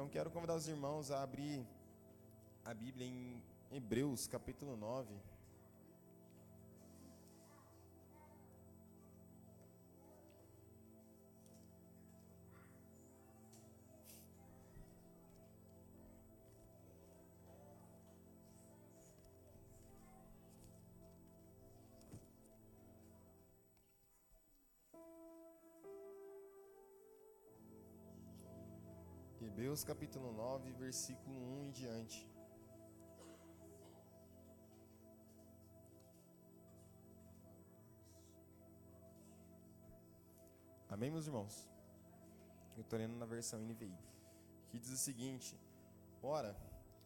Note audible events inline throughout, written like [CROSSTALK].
Então quero convidar os irmãos a abrir a Bíblia em Hebreus, capítulo 9. Hebreus capítulo 9, versículo 1 em diante. Amém, meus irmãos? Eu estou lendo na versão NVI, que diz o seguinte: Ora,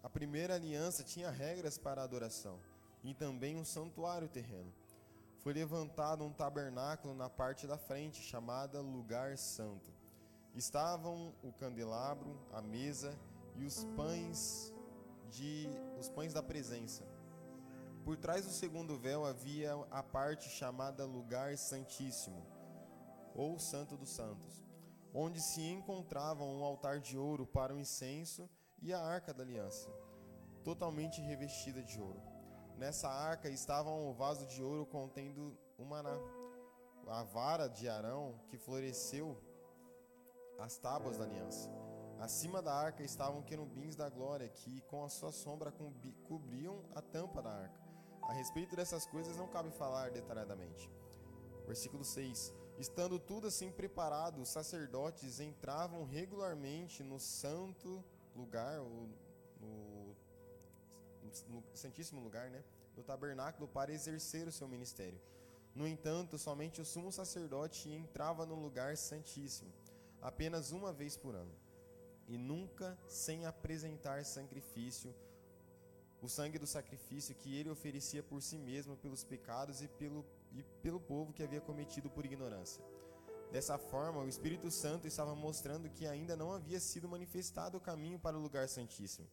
a primeira aliança tinha regras para a adoração e também um santuário terreno. Foi levantado um tabernáculo na parte da frente, chamada Lugar Santo estavam o candelabro, a mesa e os pães de os pães da presença. Por trás do segundo véu havia a parte chamada lugar santíssimo, ou Santo dos Santos, onde se encontrava um altar de ouro para o incenso e a arca da aliança, totalmente revestida de ouro. Nessa arca estava um vaso de ouro contendo o maná, a vara de Arão que floresceu as tábuas da aliança. Acima da arca estavam querubins da glória, que com a sua sombra cobriam a tampa da arca. A respeito dessas coisas não cabe falar detalhadamente. Versículo 6: Estando tudo assim preparado, os sacerdotes entravam regularmente no santo lugar, ou no, no santíssimo lugar, né, do tabernáculo para exercer o seu ministério. No entanto, somente o sumo sacerdote entrava no lugar santíssimo apenas uma vez por ano, e nunca sem apresentar sacrifício, o sangue do sacrifício que ele oferecia por si mesmo pelos pecados e pelo, e pelo povo que havia cometido por ignorância. Dessa forma, o Espírito Santo estava mostrando que ainda não havia sido manifestado o caminho para o lugar santíssimo,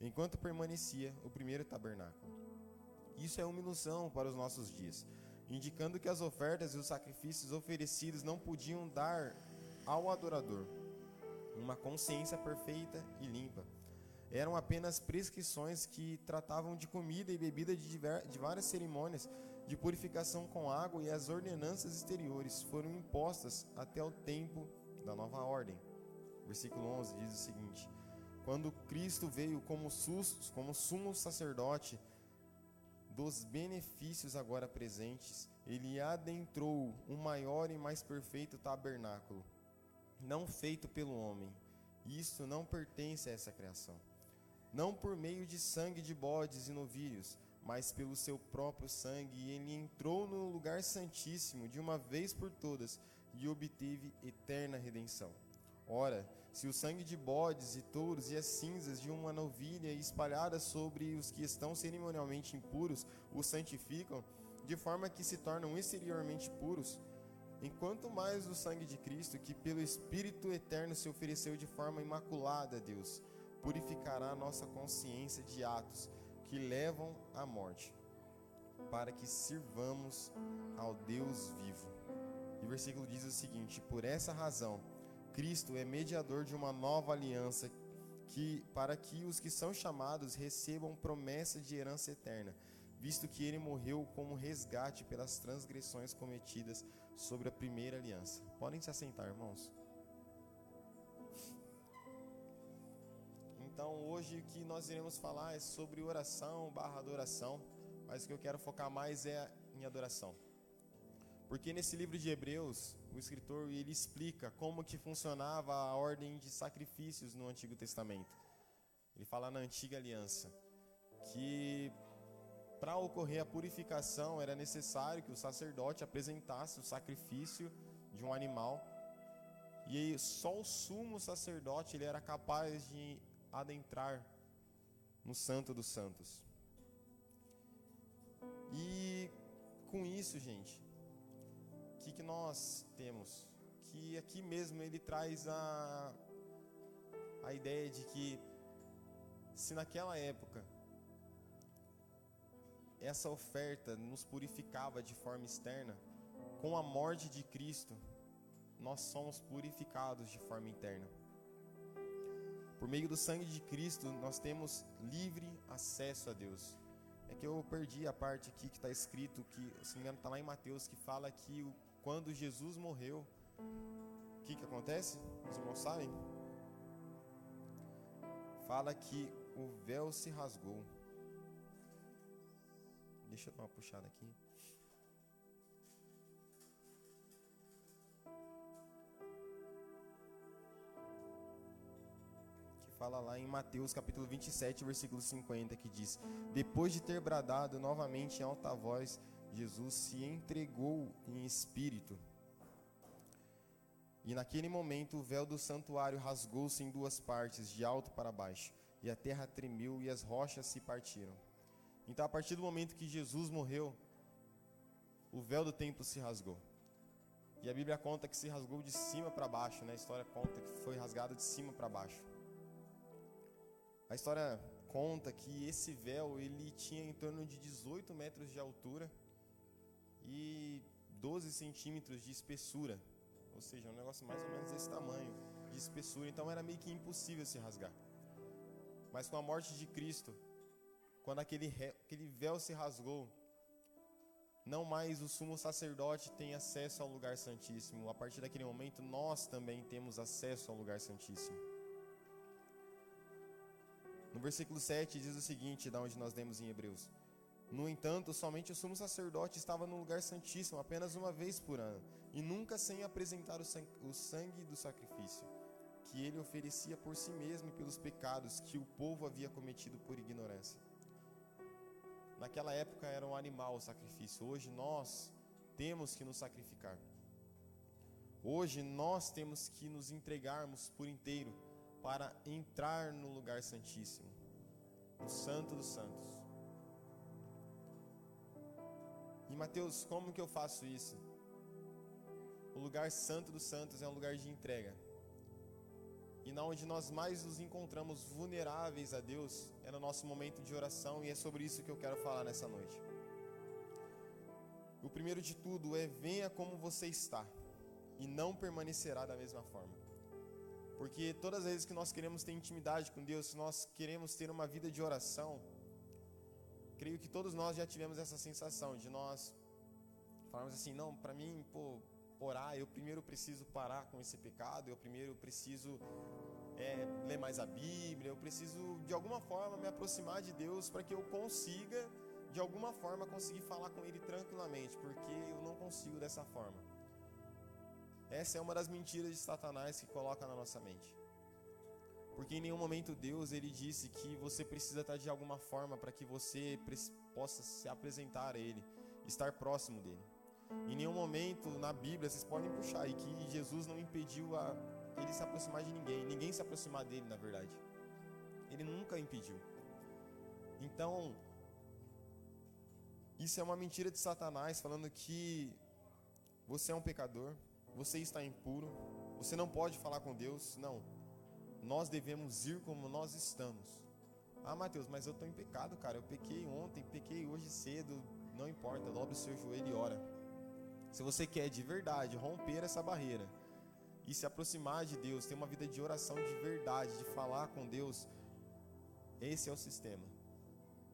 enquanto permanecia o primeiro tabernáculo. Isso é uma ilusão para os nossos dias, indicando que as ofertas e os sacrifícios oferecidos não podiam dar ao adorador uma consciência perfeita e limpa. Eram apenas prescrições que tratavam de comida e bebida de, diver, de várias cerimônias de purificação com água e as ordenanças exteriores foram impostas até o tempo da nova ordem. Versículo 11 diz o seguinte: Quando Cristo veio como, sus, como sumo sacerdote dos benefícios agora presentes, ele adentrou o maior e mais perfeito tabernáculo não feito pelo homem. Isto não pertence a essa criação. Não por meio de sangue de bodes e novilhos, mas pelo seu próprio sangue, ele entrou no lugar santíssimo de uma vez por todas e obteve eterna redenção. Ora, se o sangue de bodes e touros e as cinzas de uma novilha espalhadas sobre os que estão cerimonialmente impuros os santificam, de forma que se tornam exteriormente puros, Enquanto mais o sangue de Cristo, que pelo Espírito eterno se ofereceu de forma imaculada a Deus, purificará nossa consciência de atos que levam à morte, para que sirvamos ao Deus vivo. E o versículo diz o seguinte: Por essa razão, Cristo é mediador de uma nova aliança, que para que os que são chamados recebam promessa de herança eterna visto que ele morreu como resgate pelas transgressões cometidas sobre a primeira aliança. Podem se assentar, irmãos. Então, hoje o que nós iremos falar é sobre oração barra adoração, mas o que eu quero focar mais é em adoração. Porque nesse livro de Hebreus, o escritor ele explica como que funcionava a ordem de sacrifícios no Antigo Testamento. Ele fala na antiga aliança que para ocorrer a purificação, era necessário que o sacerdote apresentasse o sacrifício de um animal. E só o sumo sacerdote ele era capaz de adentrar no Santo dos Santos. E com isso, gente, o que, que nós temos? Que aqui mesmo ele traz a, a ideia de que se naquela época essa oferta nos purificava de forma externa, com a morte de Cristo, nós somos purificados de forma interna. Por meio do sangue de Cristo, nós temos livre acesso a Deus. É que eu perdi a parte aqui que está escrito, que se não me engano está lá em Mateus, que fala que quando Jesus morreu, o que, que acontece? Os irmãos sabem? Fala que o véu se rasgou. Deixa eu dar uma puxada aqui. fala lá em Mateus capítulo 27, versículo 50, que diz: Depois de ter bradado novamente em alta voz, Jesus se entregou em espírito. E naquele momento o véu do santuário rasgou-se em duas partes, de alto para baixo, e a terra tremeu e as rochas se partiram. Então, a partir do momento que Jesus morreu, o véu do templo se rasgou. E a Bíblia conta que se rasgou de cima para baixo, né? A história conta que foi rasgado de cima para baixo. A história conta que esse véu ele tinha em torno de 18 metros de altura e 12 centímetros de espessura, ou seja, um negócio mais ou menos desse tamanho de espessura. Então era meio que impossível se rasgar. Mas com a morte de Cristo, quando aquele, aquele véu se rasgou, não mais o sumo sacerdote tem acesso ao lugar santíssimo. A partir daquele momento, nós também temos acesso ao lugar santíssimo. No versículo 7 diz o seguinte, da onde nós lemos em Hebreus: No entanto, somente o sumo sacerdote estava no lugar santíssimo apenas uma vez por ano, e nunca sem apresentar o sangue do sacrifício, que ele oferecia por si mesmo e pelos pecados que o povo havia cometido por ignorância. Naquela época era um animal o sacrifício, hoje nós temos que nos sacrificar. Hoje nós temos que nos entregarmos por inteiro para entrar no lugar santíssimo, no Santo dos Santos. E Mateus, como que eu faço isso? O lugar santo dos santos é um lugar de entrega. E na onde nós mais nos encontramos vulneráveis a Deus é no nosso momento de oração e é sobre isso que eu quero falar nessa noite. O primeiro de tudo é venha como você está e não permanecerá da mesma forma. Porque todas as vezes que nós queremos ter intimidade com Deus, nós queremos ter uma vida de oração, creio que todos nós já tivemos essa sensação de nós falarmos assim: não, para mim, pô, orar, eu primeiro preciso parar com esse pecado, eu primeiro preciso é, ler mais a Bíblia, eu preciso de alguma forma me aproximar de Deus para que eu consiga, de alguma forma, conseguir falar com Ele tranquilamente, porque eu não consigo dessa forma. Essa é uma das mentiras de Satanás que coloca na nossa mente. Porque em nenhum momento Deus ele disse que você precisa estar de alguma forma para que você possa se apresentar a Ele, estar próximo dele. Em nenhum momento na Bíblia vocês podem puxar aí que Jesus não impediu a ele se aproximar de ninguém, ninguém se aproximar dele, na verdade. Ele nunca impediu. Então, isso é uma mentira de Satanás falando que você é um pecador, você está impuro, você não pode falar com Deus. Não. Nós devemos ir como nós estamos. Ah, Mateus, mas eu estou em pecado, cara. Eu pequei ontem, pequei hoje cedo. Não importa, dobre o seu joelho e ora. Se você quer de verdade romper essa barreira e se aproximar de Deus, ter uma vida de oração de verdade, de falar com Deus, esse é o sistema.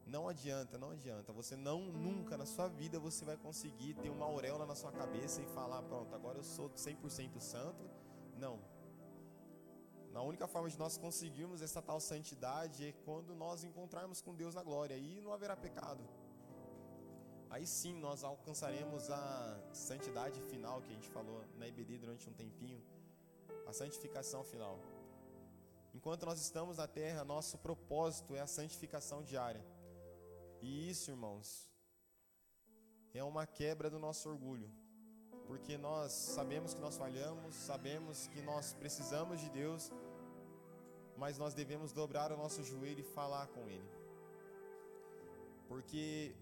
Não adianta, não adianta. Você não nunca na sua vida você vai conseguir ter uma auréola na sua cabeça e falar, pronto, agora eu sou 100% santo. Não. A única forma de nós conseguirmos essa tal santidade é quando nós encontrarmos com Deus na glória. Aí não haverá pecado. Aí sim nós alcançaremos a santidade final que a gente falou na IBD durante um tempinho. A santificação final. Enquanto nós estamos na terra, nosso propósito é a santificação diária. E isso, irmãos, é uma quebra do nosso orgulho. Porque nós sabemos que nós falhamos, sabemos que nós precisamos de Deus, mas nós devemos dobrar o nosso joelho e falar com Ele. Porque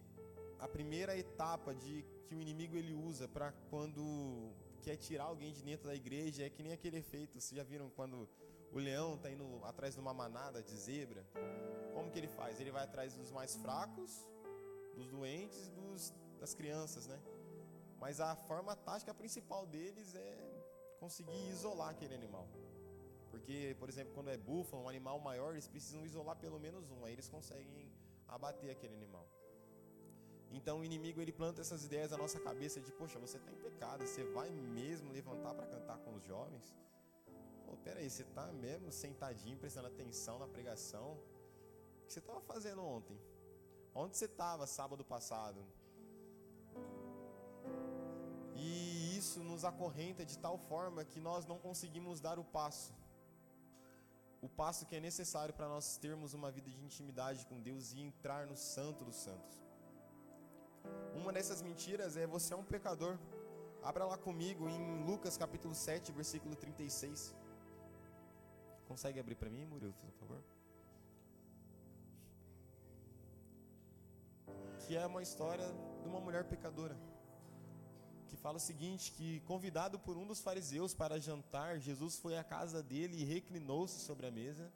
a primeira etapa de que o inimigo ele usa para quando quer tirar alguém de dentro da igreja é que nem aquele efeito. Vocês já viram quando o leão está indo atrás de uma manada de zebra? como que ele faz? Ele vai atrás dos mais fracos, dos doentes, dos, das crianças, né? Mas a forma tática principal deles é conseguir isolar aquele animal. Porque, por exemplo, quando é búfalo, um animal maior, eles precisam isolar pelo menos um, aí eles conseguem abater aquele animal. Então o inimigo ele planta essas ideias na nossa cabeça de, poxa, você está em pecado, você vai mesmo levantar para cantar com os jovens? Pô, peraí, você está mesmo sentadinho, prestando atenção na pregação? O que você estava fazendo ontem? Onde você estava sábado passado? E isso nos acorrenta de tal forma que nós não conseguimos dar o passo. O passo que é necessário para nós termos uma vida de intimidade com Deus e entrar no Santo dos Santos. Uma dessas mentiras é você é um pecador. Abra lá comigo em Lucas capítulo 7, versículo 36. Consegue abrir para mim, Murilo, por favor? Que é uma história de uma mulher pecadora. Que fala o seguinte: que convidado por um dos fariseus para jantar, Jesus foi à casa dele e reclinou-se sobre a mesa.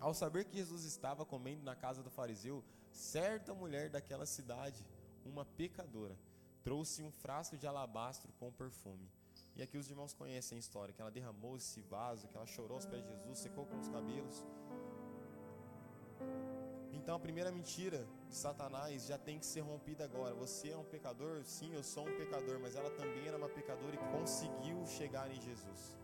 Ao saber que Jesus estava comendo na casa do fariseu, certa mulher daquela cidade, uma pecadora, trouxe um frasco de alabastro com perfume. E aqui os irmãos conhecem a história, que ela derramou esse vaso, que ela chorou aos pés de Jesus, secou com os cabelos. Então a primeira mentira de Satanás já tem que ser rompida agora. Você é um pecador? Sim, eu sou um pecador, mas ela também era uma pecadora e conseguiu chegar em Jesus.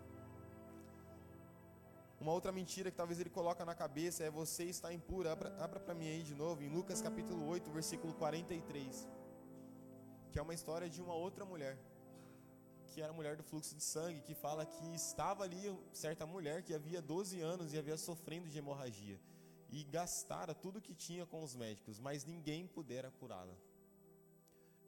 Uma outra mentira que talvez ele coloca na cabeça é você está impura. Abra, abra para mim aí de novo, em Lucas capítulo 8, versículo 43. Que é uma história de uma outra mulher. Que era a mulher do fluxo de sangue, que fala que estava ali certa mulher que havia 12 anos e havia sofrendo de hemorragia. E gastara tudo que tinha com os médicos, mas ninguém pudera curá-la.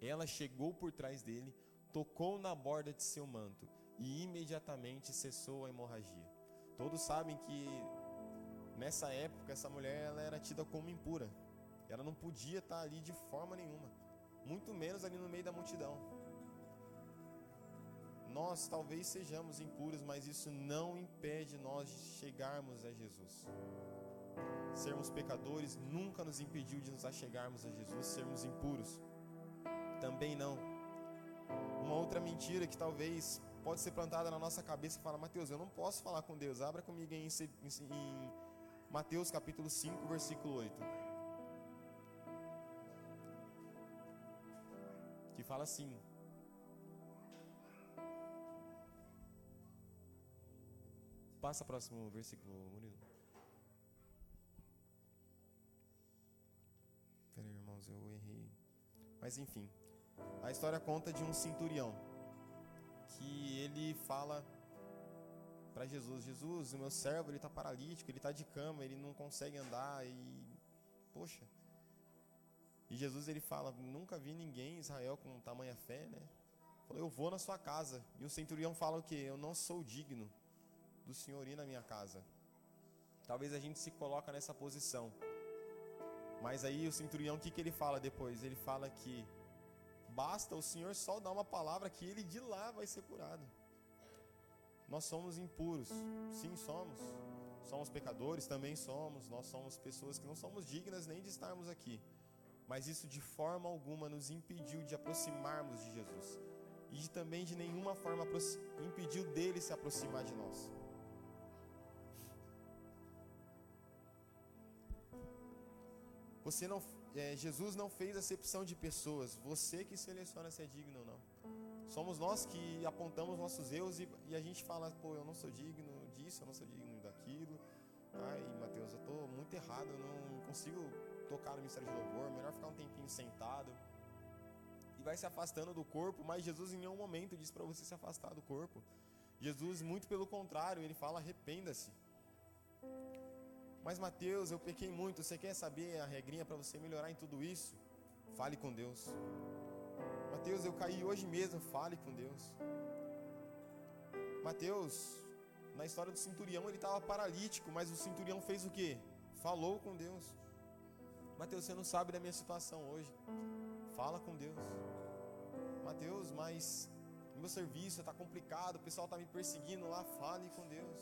Ela chegou por trás dele, tocou na borda de seu manto e imediatamente cessou a hemorragia. Todos sabem que nessa época essa mulher ela era tida como impura. Ela não podia estar ali de forma nenhuma, muito menos ali no meio da multidão. Nós talvez sejamos impuros, mas isso não impede nós de chegarmos a Jesus. Sermos pecadores nunca nos impediu de nos achegarmos a Jesus, sermos impuros. Também não. Uma outra mentira que talvez pode ser plantada na nossa cabeça e fala, Mateus, eu não posso falar com Deus. Abra comigo em, em, Mateus capítulo 5, versículo 8. Que fala assim: Passa próximo versículo, Murilo. Peraí, irmãos, eu errei. Mas enfim, a história conta de um cinturião que ele fala para Jesus: Jesus, o meu servo ele está paralítico, ele está de cama, ele não consegue andar e poxa. E Jesus ele fala: Nunca vi ninguém em Israel com tamanha fé, né? Falou: Eu vou na sua casa. E o centurião fala o que? Eu não sou digno do Senhor ir na minha casa. Talvez a gente se coloca nessa posição. Mas aí o centurião, o que, que ele fala depois? Ele fala que Basta o Senhor só dar uma palavra que ele de lá vai ser curado. Nós somos impuros, sim, somos. Somos pecadores, também somos. Nós somos pessoas que não somos dignas nem de estarmos aqui. Mas isso de forma alguma nos impediu de aproximarmos de Jesus. E também de nenhuma forma impediu dele se aproximar de nós. Você não é, Jesus não fez acepção de pessoas, você que seleciona se é digno ou não. Somos nós que apontamos nossos erros e, e, a gente fala, pô, eu não sou digno disso, eu não sou digno daquilo. Ai, Mateus, eu estou muito errado, eu não consigo tocar no ministério de louvor, melhor ficar um tempinho sentado. E vai se afastando do corpo, mas Jesus em nenhum momento diz para você se afastar do corpo. Jesus, muito pelo contrário, ele fala: arrependa-se. Mas Mateus, eu pequei muito. Você quer saber a regrinha para você melhorar em tudo isso? Fale com Deus. Mateus, eu caí hoje mesmo. Fale com Deus. Mateus, na história do centurião, ele estava paralítico, mas o centurião fez o que? Falou com Deus. Mateus, você não sabe da minha situação hoje. Fala com Deus. Mateus, mas meu serviço está complicado, o pessoal está me perseguindo lá. Fale com Deus.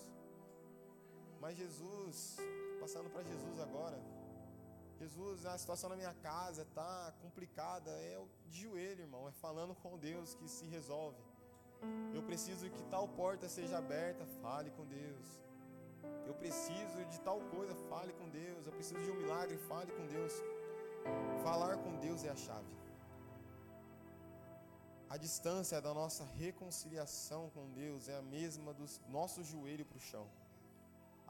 Mas Jesus, passando para Jesus agora. Jesus, a situação na minha casa está complicada. É de joelho, irmão. É falando com Deus que se resolve. Eu preciso que tal porta seja aberta. Fale com Deus. Eu preciso de tal coisa, fale com Deus. Eu preciso de um milagre, fale com Deus. Falar com Deus é a chave. A distância da nossa reconciliação com Deus é a mesma do nosso joelho para o chão.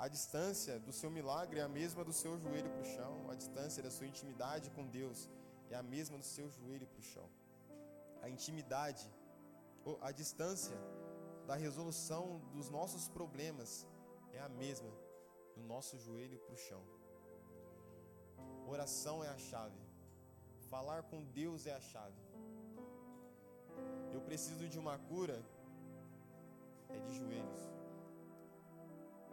A distância do seu milagre é a mesma do seu joelho para o chão. A distância da sua intimidade com Deus é a mesma do seu joelho para o chão. A intimidade, a distância da resolução dos nossos problemas é a mesma do nosso joelho para o chão. Oração é a chave. Falar com Deus é a chave. Eu preciso de uma cura, é de joelhos.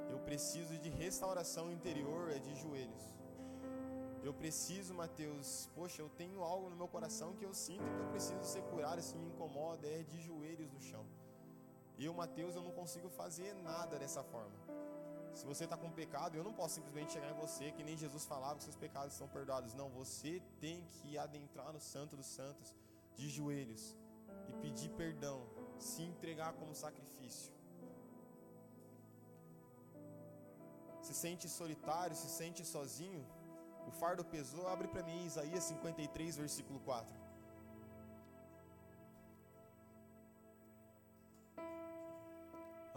Eu preciso de restauração interior, é de joelhos. Eu preciso, Mateus, poxa, eu tenho algo no meu coração que eu sinto que eu preciso ser curado, isso me incomoda, é de joelhos no chão. Eu, Mateus, eu não consigo fazer nada dessa forma. Se você está com pecado, eu não posso simplesmente chegar em você, que nem Jesus falava que seus pecados estão perdoados. Não, você tem que adentrar no Santo dos Santos de joelhos e pedir perdão, se entregar como sacrifício. Se sente solitário, se sente sozinho, o fardo pesou, abre para mim Isaías 53, versículo 4.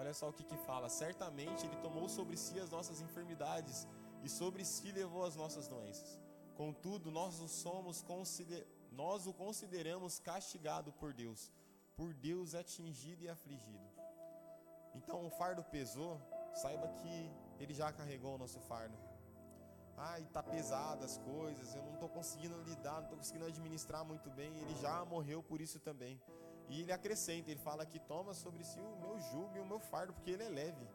Olha só o que, que fala: certamente Ele tomou sobre si as nossas enfermidades e sobre si levou as nossas doenças. Contudo, nós o somos nós o consideramos castigado por Deus, por Deus atingido e afligido. Então o fardo pesou, saiba que ele já carregou o nosso fardo. Ai, tá pesado as coisas, eu não estou conseguindo lidar, não estou conseguindo administrar muito bem. Ele já morreu por isso também. E ele acrescenta, ele fala que toma sobre si o meu jugo e o meu fardo, porque ele é leve.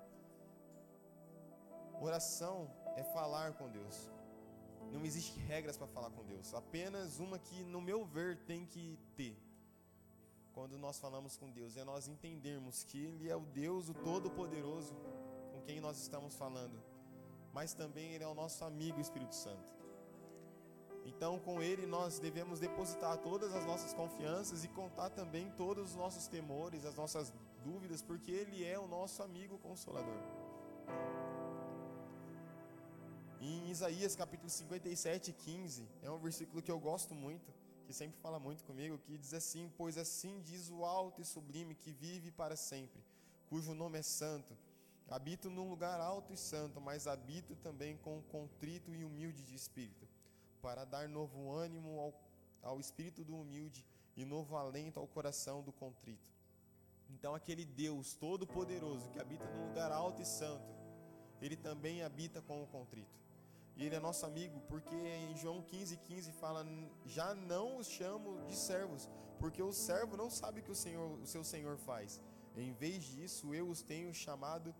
Oração é falar com Deus. Não existe regras para falar com Deus, apenas uma que, no meu ver, tem que ter. Quando nós falamos com Deus, é nós entendermos que Ele é o Deus, o Todo-Poderoso, quem nós estamos falando, mas também Ele é o nosso amigo Espírito Santo. Então, com Ele, nós devemos depositar todas as nossas confianças e contar também todos os nossos temores, as nossas dúvidas, porque Ele é o nosso amigo consolador. Em Isaías capítulo 57, 15, é um versículo que eu gosto muito, que sempre fala muito comigo, que diz assim: Pois assim diz o alto e sublime que vive para sempre, cujo nome é santo. Habito num lugar alto e santo, mas habito também com contrito e humilde de espírito, para dar novo ânimo ao, ao espírito do humilde e novo alento ao coração do contrito. Então, aquele Deus todo-poderoso que habita num lugar alto e santo, ele também habita com o contrito. E ele é nosso amigo, porque em João 15, 15 fala: Já não os chamo de servos, porque o servo não sabe o que o, senhor, o seu senhor faz. Em vez disso, eu os tenho chamado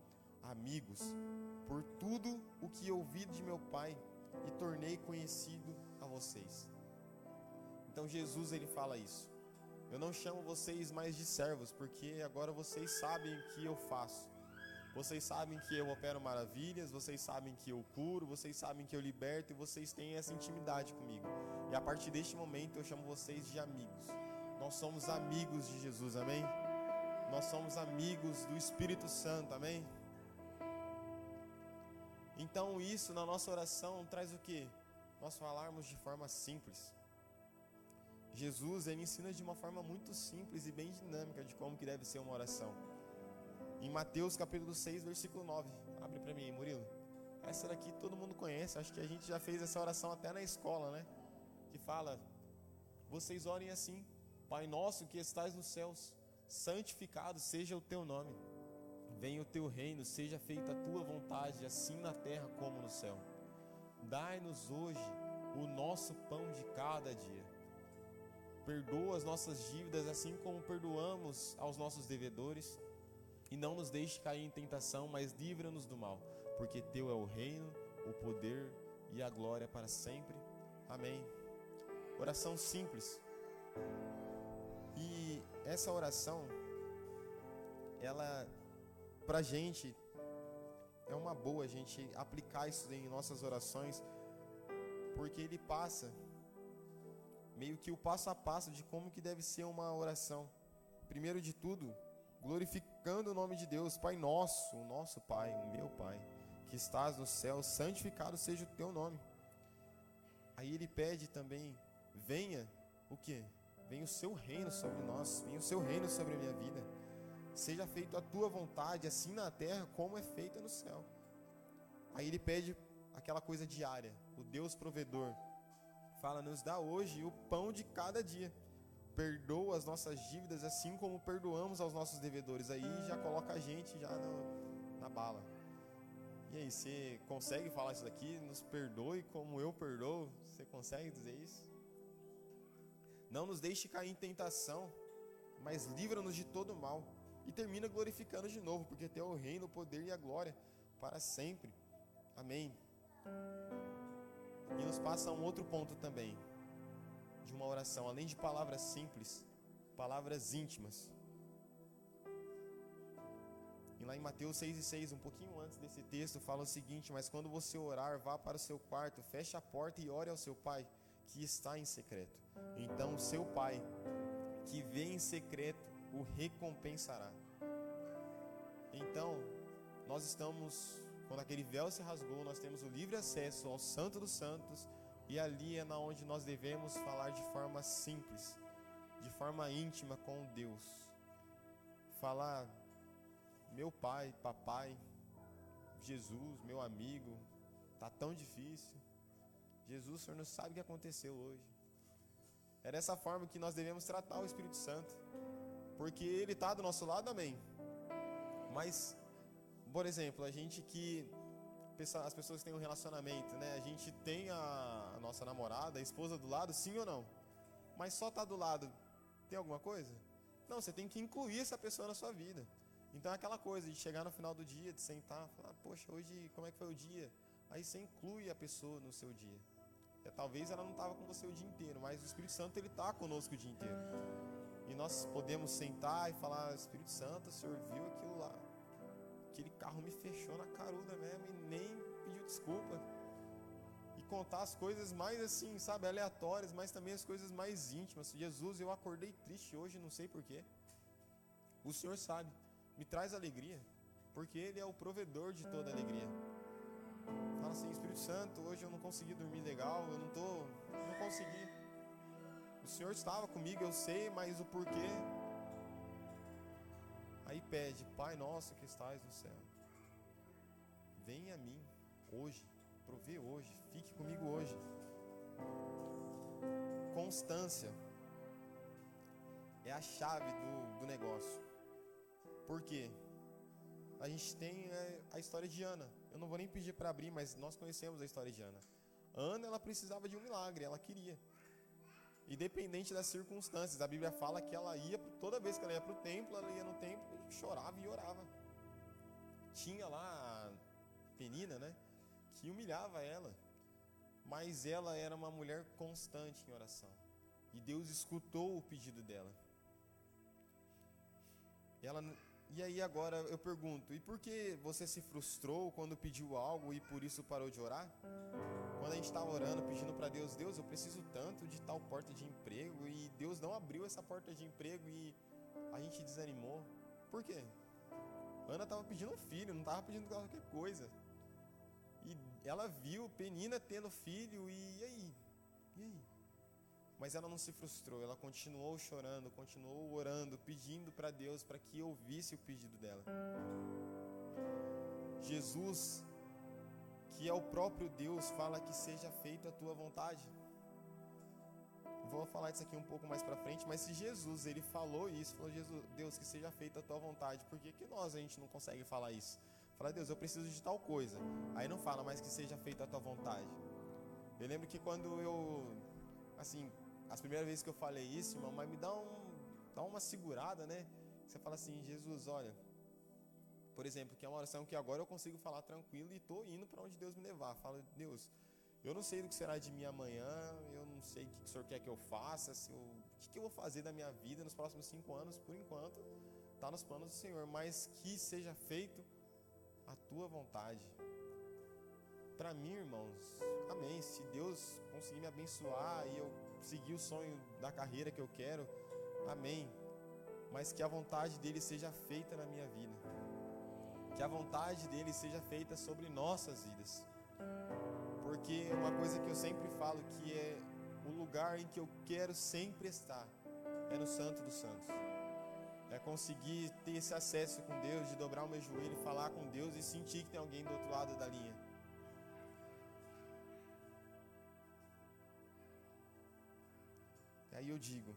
amigos, por tudo o que ouvi de meu Pai e tornei conhecido a vocês. Então Jesus ele fala isso. Eu não chamo vocês mais de servos, porque agora vocês sabem o que eu faço. Vocês sabem que eu opero maravilhas, vocês sabem que eu curo, vocês sabem que eu liberto e vocês têm essa intimidade comigo. E a partir deste momento eu chamo vocês de amigos. Nós somos amigos de Jesus, amém? Nós somos amigos do Espírito Santo, amém? Então isso na nossa oração traz o que? Nós falarmos de forma simples. Jesus ele ensina de uma forma muito simples e bem dinâmica de como que deve ser uma oração. Em Mateus capítulo 6, versículo 9. Abre para mim, Murilo. Essa daqui todo mundo conhece, acho que a gente já fez essa oração até na escola, né? Que fala: Vocês orem assim: Pai nosso que estás nos céus, santificado seja o teu nome. Venha o teu reino, seja feita a tua vontade, assim na terra como no céu. Dai-nos hoje o nosso pão de cada dia. Perdoa as nossas dívidas, assim como perdoamos aos nossos devedores e não nos deixe cair em tentação, mas livra-nos do mal, porque teu é o reino, o poder e a glória para sempre. Amém. Oração simples. E essa oração, ela, pra gente, é uma boa a gente aplicar isso em nossas orações, porque ele passa meio que o passo a passo de como que deve ser uma oração. Primeiro de tudo, glorificando o nome de Deus, Pai nosso, o nosso Pai, o meu Pai, que estás no céu, santificado seja o teu nome. Aí ele pede também, venha o que? Venha o seu reino sobre nós, venha o seu reino sobre a minha vida. Seja feita a tua vontade, assim na terra como é feita no céu. Aí ele pede aquela coisa diária, o Deus provedor. Fala, nos dá hoje o pão de cada dia. Perdoa as nossas dívidas assim como perdoamos aos nossos devedores. Aí já coloca a gente já no, na bala. E aí, você consegue falar isso daqui? Nos perdoe como eu perdoo? Você consegue dizer isso? Não nos deixe cair em tentação, mas livra-nos de todo mal. E termina glorificando de novo, porque tem o reino, o poder e a glória para sempre. Amém. E nos passa um outro ponto também de uma oração, além de palavras simples, palavras íntimas. E lá em Mateus 6 e 6, um pouquinho antes desse texto, fala o seguinte: Mas quando você orar, vá para o seu quarto, feche a porta e ore ao seu pai, que está em secreto. Então o seu pai, que vê em secreto, o recompensará. Então, nós estamos, quando aquele véu se rasgou, nós temos o livre acesso ao Santo dos Santos, e ali é na onde nós devemos falar de forma simples, de forma íntima com Deus. Falar, meu pai, papai, Jesus, meu amigo, tá tão difícil. Jesus, o Senhor não sabe o que aconteceu hoje. É dessa forma que nós devemos tratar o Espírito Santo, porque Ele está do nosso lado, amém. Mas, por exemplo, a gente que as pessoas que têm um relacionamento, né? A gente tem a, nossa namorada, a esposa do lado, sim ou não? Mas só tá do lado, tem alguma coisa? Não, você tem que incluir essa pessoa na sua vida. Então é aquela coisa de chegar no final do dia, de sentar, falar, poxa, hoje como é que foi o dia? Aí você inclui a pessoa no seu dia. É, talvez ela não estava com você o dia inteiro, mas o Espírito Santo ele está conosco o dia inteiro. E nós podemos sentar e falar, Espírito Santo, o Senhor viu aquilo lá aquele carro me fechou na caruda mesmo e nem pediu desculpa. E contar as coisas mais assim, sabe, aleatórias, mas também as coisas mais íntimas. Jesus, eu acordei triste hoje, não sei porquê. O Senhor sabe, me traz alegria, porque Ele é o provedor de toda alegria. Fala assim, Espírito Santo, hoje eu não consegui dormir legal, eu não tô, não consegui. O Senhor estava comigo, eu sei, mas o porquê Aí pede, Pai nosso que estás no céu, venha a mim hoje, provê hoje, fique comigo hoje. Constância é a chave do, do negócio. Por quê? A gente tem é, a história de Ana. Eu não vou nem pedir para abrir, mas nós conhecemos a história de Ana. Ana, ela precisava de um milagre, ela queria independente das circunstâncias. A Bíblia fala que ela ia, toda vez que ela ia para o templo, ela ia no templo e chorava e orava. Tinha lá a Penina, né, que humilhava ela, mas ela era uma mulher constante em oração. E Deus escutou o pedido dela. Ela, e aí agora eu pergunto, e por que você se frustrou quando pediu algo e por isso parou de orar? Quando a gente estava orando, pedindo para Deus, Deus, eu preciso tanto de tal porta de emprego e Deus não abriu essa porta de emprego e a gente desanimou. Por quê? Ana estava pedindo um filho, não estava pedindo qualquer coisa. E ela viu Penina tendo filho e, e aí? E aí? Mas ela não se frustrou, ela continuou chorando, continuou orando, pedindo para Deus para que ouvisse o pedido dela. Jesus que é o próprio Deus, fala que seja feita a tua vontade. Vou falar isso aqui um pouco mais para frente, mas se Jesus ele falou isso, falou Jesus, Deus que seja feita a tua vontade, por que, que nós a gente não consegue falar isso? Fala Deus, eu preciso de tal coisa. Aí não fala mais que seja feita a tua vontade. Eu lembro que quando eu assim, as primeiras vezes que eu falei isso, mas me dá um dá uma segurada, né? Você fala assim, Jesus, olha, por exemplo, que é uma oração que agora eu consigo falar tranquilo e estou indo para onde Deus me levar. Falo, Deus, eu não sei do que será de mim amanhã, eu não sei o que o Senhor quer que eu faça, se eu, o que eu vou fazer da minha vida nos próximos cinco anos, por enquanto, está nos planos do Senhor, mas que seja feito a tua vontade. Para mim, irmãos, amém. Se Deus conseguir me abençoar e eu seguir o sonho da carreira que eu quero, amém. Mas que a vontade dele seja feita na minha vida. Que a vontade dele seja feita sobre nossas vidas. Porque uma coisa que eu sempre falo que é o lugar em que eu quero sempre estar é no Santo dos Santos. É conseguir ter esse acesso com Deus, de dobrar o meu joelho falar com Deus e sentir que tem alguém do outro lado da linha. E aí eu digo,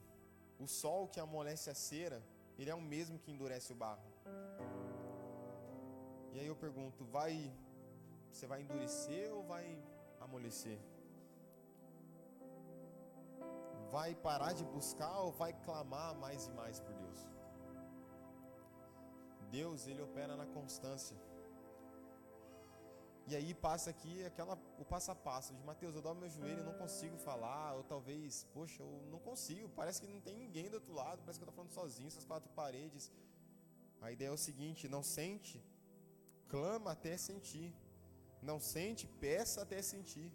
o sol que amolece a cera, ele é o mesmo que endurece o barro. E aí eu pergunto, vai você vai endurecer ou vai amolecer? Vai parar de buscar ou vai clamar mais e mais por Deus? Deus, ele opera na constância. E aí passa aqui aquela o passo a passo de Mateus, eu dobro meu joelho, eu não consigo falar, ou talvez, poxa, eu não consigo, parece que não tem ninguém do outro lado, parece que eu estou falando sozinho, essas quatro paredes. A ideia é o seguinte, não sente, clama até sentir. Não sente, peça até sentir.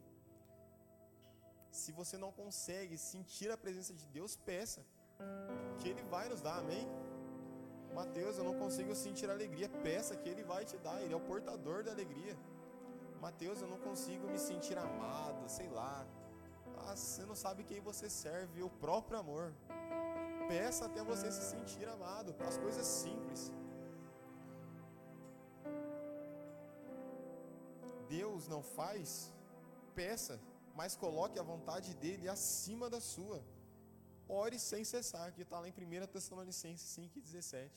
Se você não consegue sentir a presença de Deus, peça, que Ele vai nos dar, amém? Mateus, eu não consigo sentir alegria, peça que Ele vai te dar, Ele é o portador da alegria. Mateus, eu não consigo me sentir amado, sei lá. Ah, você não sabe quem você serve, o próprio amor. Peça até você se sentir amado, as coisas simples. Deus não faz, peça, mas coloque a vontade dele acima da sua. Ore sem cessar, que está lá em 1 Tessalonicenses 5,17.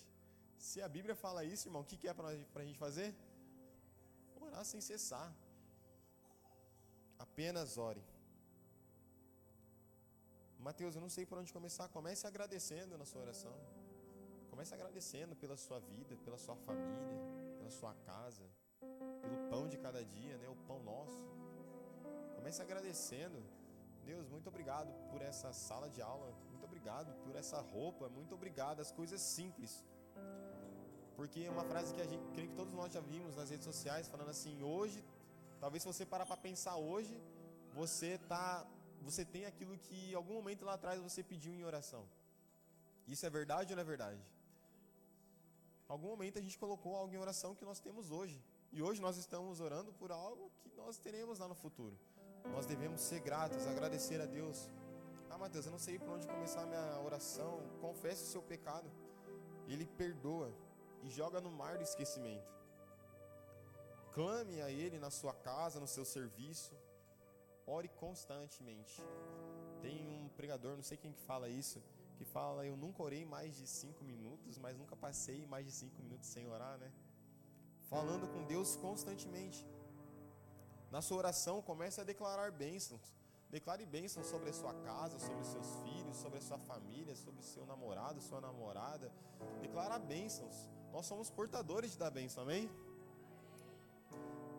Se a Bíblia fala isso, irmão, o que, que é para a gente fazer? Orar sem cessar. Apenas ore. Mateus, eu não sei por onde começar. Comece agradecendo na sua oração. Comece agradecendo pela sua vida, pela sua família, pela sua casa pão de cada dia, né? O pão nosso. Comece agradecendo. Deus, muito obrigado por essa sala de aula. Muito obrigado por essa roupa. Muito obrigado. As coisas simples. Porque é uma frase que a gente, creio que todos nós já vimos nas redes sociais falando assim: hoje, talvez se você parar para pensar hoje, você tá, você tem aquilo que em algum momento lá atrás você pediu em oração. Isso é verdade ou não é verdade? Em algum momento a gente colocou algo em oração que nós temos hoje. E hoje nós estamos orando por algo que nós teremos lá no futuro. Nós devemos ser gratos, agradecer a Deus. Ah, Mateus, eu não sei por onde começar a minha oração. Confesse o seu pecado. Ele perdoa e joga no mar do esquecimento. Clame a Ele na sua casa, no seu serviço. Ore constantemente. Tem um pregador, não sei quem que fala isso, que fala: Eu nunca orei mais de cinco minutos, mas nunca passei mais de cinco minutos sem orar, né? Falando com Deus constantemente. Na sua oração, comece a declarar bênçãos. Declare bênçãos sobre a sua casa, sobre os seus filhos, sobre a sua família, sobre o seu namorado, sua namorada. Declara bênçãos. Nós somos portadores da bênção, amém?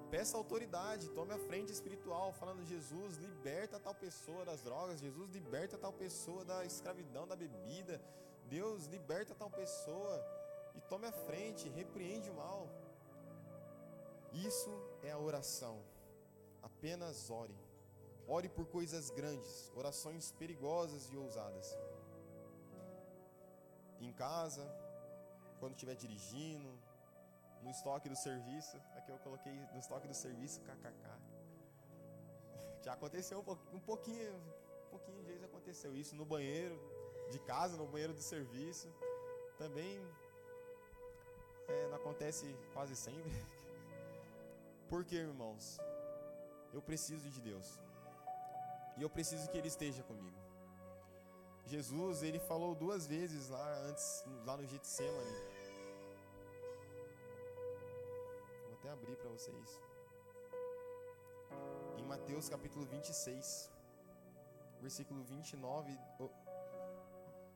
Peça autoridade, tome a frente espiritual, falando: Jesus, liberta tal pessoa das drogas, Jesus, liberta tal pessoa da escravidão, da bebida. Deus, liberta tal pessoa e tome a frente, repreende o mal. Isso é a oração. Apenas ore. Ore por coisas grandes, orações perigosas e ousadas. Em casa, quando estiver dirigindo, no estoque do serviço. Aqui eu coloquei no estoque do serviço kkk. [LAUGHS] Já aconteceu um pouquinho, um pouquinho de vezes aconteceu isso no banheiro de casa, no banheiro do serviço. Também é, não acontece quase sempre. [LAUGHS] Porque, irmãos, eu preciso de Deus. E eu preciso que Ele esteja comigo. Jesus, ele falou duas vezes lá antes, lá no Getsemane. Vou até abrir para vocês. Em Mateus capítulo 26, versículo 29,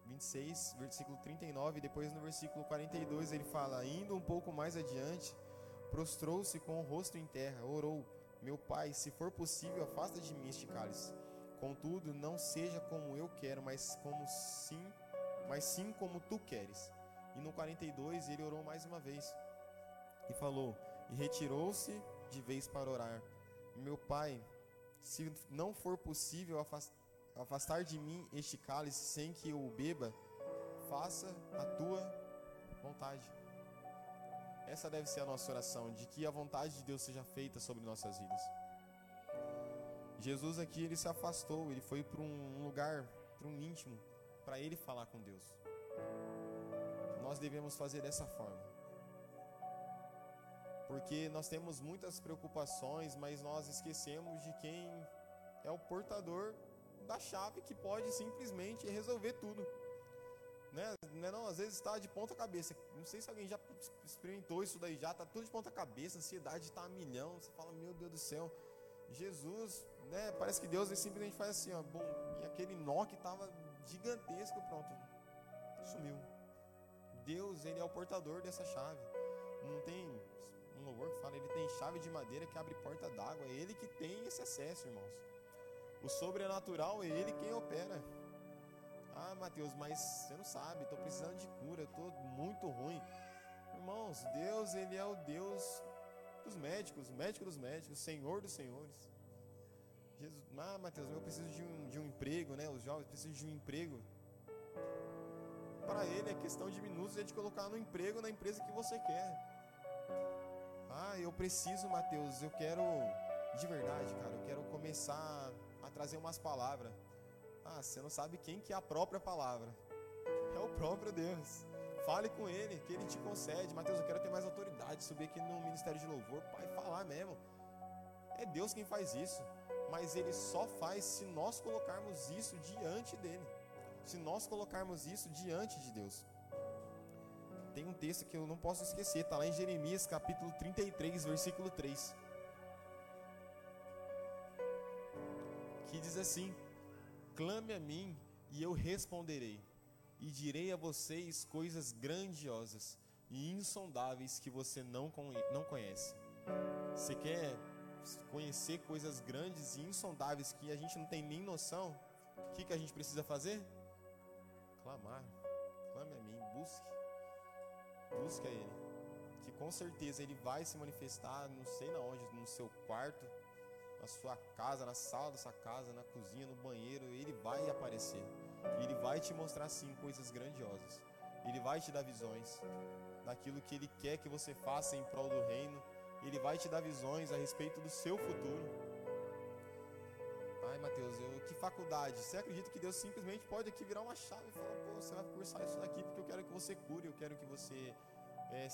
26, versículo 39, depois no versículo 42 ele fala: Indo um pouco mais adiante, prostrou-se com o rosto em terra, orou: Meu pai, se for possível, afasta de mim este cálice. Contudo, não seja como eu quero, mas como sim, mas sim como tu queres. E no 42 ele orou mais uma vez e falou: E retirou-se de vez para orar. Meu pai, se não for possível afastar de mim este cálice sem que eu o beba, faça a tua vontade. Essa deve ser a nossa oração, de que a vontade de Deus seja feita sobre nossas vidas. Jesus aqui ele se afastou, ele foi para um lugar, para um íntimo, para ele falar com Deus. Nós devemos fazer dessa forma. Porque nós temos muitas preocupações, mas nós esquecemos de quem é o portador da chave que pode simplesmente resolver tudo. Né? Não, é não, às vezes está de ponta cabeça. Não sei se alguém já experimentou isso daí já, tá tudo de ponta cabeça, ansiedade está a milhão. Você fala, meu Deus do céu, Jesus, né? Parece que Deus simplesmente faz assim, ó, bom, e aquele nó que estava gigantesco, pronto, sumiu. Deus, ele é o portador dessa chave. Não tem um louvor que fala, ele tem chave de madeira que abre porta d'água. É ele que tem esse acesso, irmãos. O sobrenatural é ele quem opera. Ah, Mateus, mas você não sabe, estou precisando de cura, estou muito ruim. Irmãos, Deus, ele é o Deus dos médicos, médico dos médicos, Senhor dos senhores. Jesus, ah, Mateus, eu preciso de um, de um emprego, né? Os jovens precisam de um emprego. Para ele é questão de minutos é de colocar no emprego na empresa que você quer. Ah, eu preciso, Mateus, eu quero de verdade, cara, eu quero começar a trazer umas palavras. Ah, você não sabe quem que é a própria palavra. É o próprio Deus. Fale com ele, que ele te concede. Mateus, eu quero ter mais autoridade, subir aqui no ministério de louvor, pai, falar mesmo. É Deus quem faz isso. Mas ele só faz se nós colocarmos isso diante dele. Se nós colocarmos isso diante de Deus. Tem um texto que eu não posso esquecer, está lá em Jeremias capítulo 33, versículo 3. Que diz assim: Clame a mim e eu responderei e direi a vocês coisas grandiosas e insondáveis que você não, conhece. Você quer conhecer coisas grandes e insondáveis que a gente não tem nem noção? O que, que a gente precisa fazer? Clamar. Clame a mim, busque. Busque a Ele. Que com certeza Ele vai se manifestar, não sei na onde, no seu quarto, na sua casa, na sala da sua casa, na cozinha, no banheiro, Ele vai aparecer. Ele vai te mostrar sim coisas grandiosas. Ele vai te dar visões daquilo que Ele quer que você faça em prol do reino. Ele vai te dar visões a respeito do seu futuro. Ai, Mateus, eu, que faculdade? Você acredita que Deus simplesmente pode aqui virar uma chave e falar: pô, você vai cursar isso daqui porque eu quero que você cure, eu quero que você é,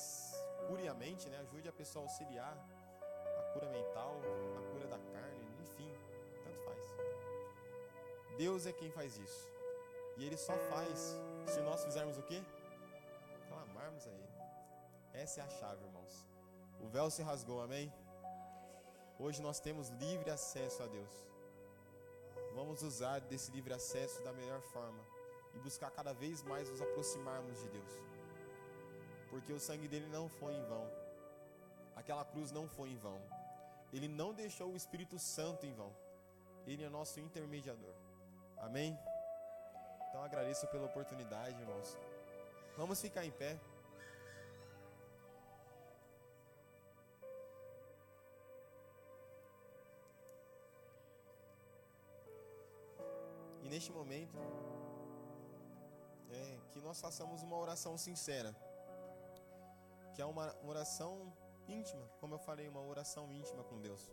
cure a mente, né? ajude a pessoa a auxiliar cura mental, a cura da carne, enfim, tanto faz. Deus é quem faz isso. E Ele só faz se nós fizermos o quê? Clamarmos a Ele. Essa é a chave, irmãos. O véu se rasgou, amém? Hoje nós temos livre acesso a Deus. Vamos usar desse livre acesso da melhor forma e buscar cada vez mais nos aproximarmos de Deus. Porque o sangue dele não foi em vão. Aquela cruz não foi em vão. Ele não deixou o Espírito Santo em vão. Ele é nosso intermediador. Amém? Então agradeço pela oportunidade, irmãos. Vamos ficar em pé. E neste momento, é, que nós façamos uma oração sincera, que é uma oração íntima, como eu falei, uma oração íntima com Deus.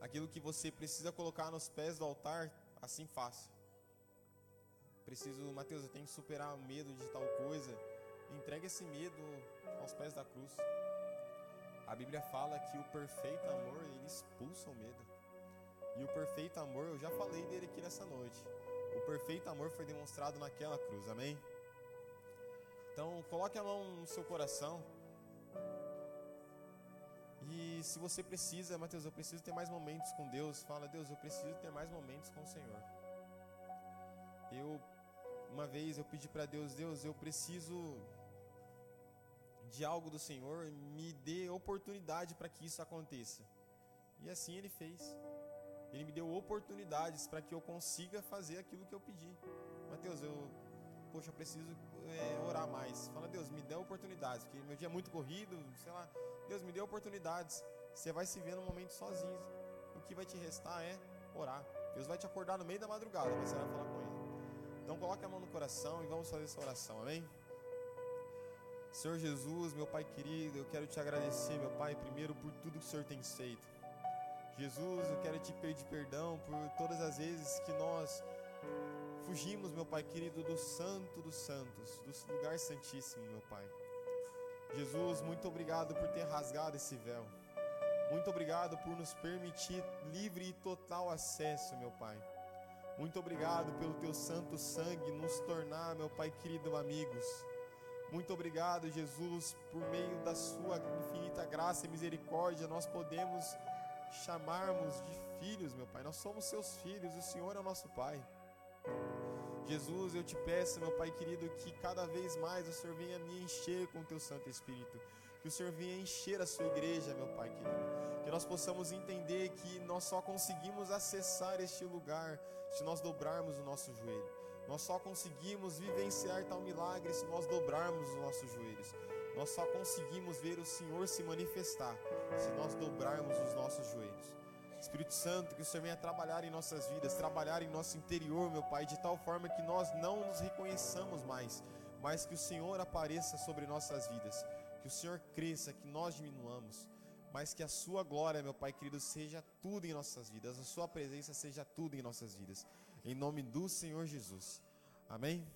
Aquilo que você precisa colocar nos pés do altar, assim faça preciso, Mateus, eu tenho que superar o medo de tal coisa. Entregue esse medo aos pés da cruz. A Bíblia fala que o perfeito amor, ele expulsa o medo. E o perfeito amor, eu já falei dele aqui nessa noite. O perfeito amor foi demonstrado naquela cruz, amém? Então, coloque a mão no seu coração. E se você precisa, Mateus, eu preciso ter mais momentos com Deus, fala, Deus, eu preciso ter mais momentos com o Senhor. Eu uma vez eu pedi para Deus, Deus, eu preciso de algo do Senhor, me dê oportunidade para que isso aconteça. E assim ele fez. Ele me deu oportunidades para que eu consiga fazer aquilo que eu pedi. Mateus, eu, poxa, eu preciso é, orar mais. Fala, Deus, me dê oportunidades, porque meu dia é muito corrido, sei lá. Deus, me dê oportunidades. Você vai se ver no momento sozinho. O que vai te restar é orar. Deus vai te acordar no meio da madrugada, mas você vai falar com Ele. Então coloque a mão no coração e vamos fazer essa oração, amém? Senhor Jesus, meu Pai querido, eu quero te agradecer, meu Pai, primeiro por tudo que o Senhor tem feito. Jesus, eu quero te pedir perdão por todas as vezes que nós fugimos, meu Pai querido, do Santo dos Santos, do lugar santíssimo, meu Pai. Jesus, muito obrigado por ter rasgado esse véu. Muito obrigado por nos permitir livre e total acesso, meu Pai. Muito obrigado pelo teu santo sangue nos tornar, meu Pai querido, amigos. Muito obrigado, Jesus, por meio da sua infinita graça e misericórdia, nós podemos chamarmos de filhos, meu Pai. Nós somos seus filhos, o Senhor é o nosso Pai. Jesus, eu te peço, meu Pai querido, que cada vez mais o Senhor venha me encher com o teu Santo Espírito. Que o Senhor venha encher a sua igreja, meu Pai querido. Que nós possamos entender que nós só conseguimos acessar este lugar se nós dobrarmos o nosso joelho. Nós só conseguimos vivenciar tal milagre se nós dobrarmos os nossos joelhos. Nós só conseguimos ver o Senhor se manifestar se nós dobrarmos os nossos joelhos. Espírito Santo, que o Senhor venha trabalhar em nossas vidas, trabalhar em nosso interior, meu Pai, de tal forma que nós não nos reconheçamos mais, mas que o Senhor apareça sobre nossas vidas, que o Senhor cresça, que nós diminuamos, mas que a Sua glória, meu Pai querido, seja tudo em nossas vidas, a Sua presença seja tudo em nossas vidas. Em nome do Senhor Jesus. Amém?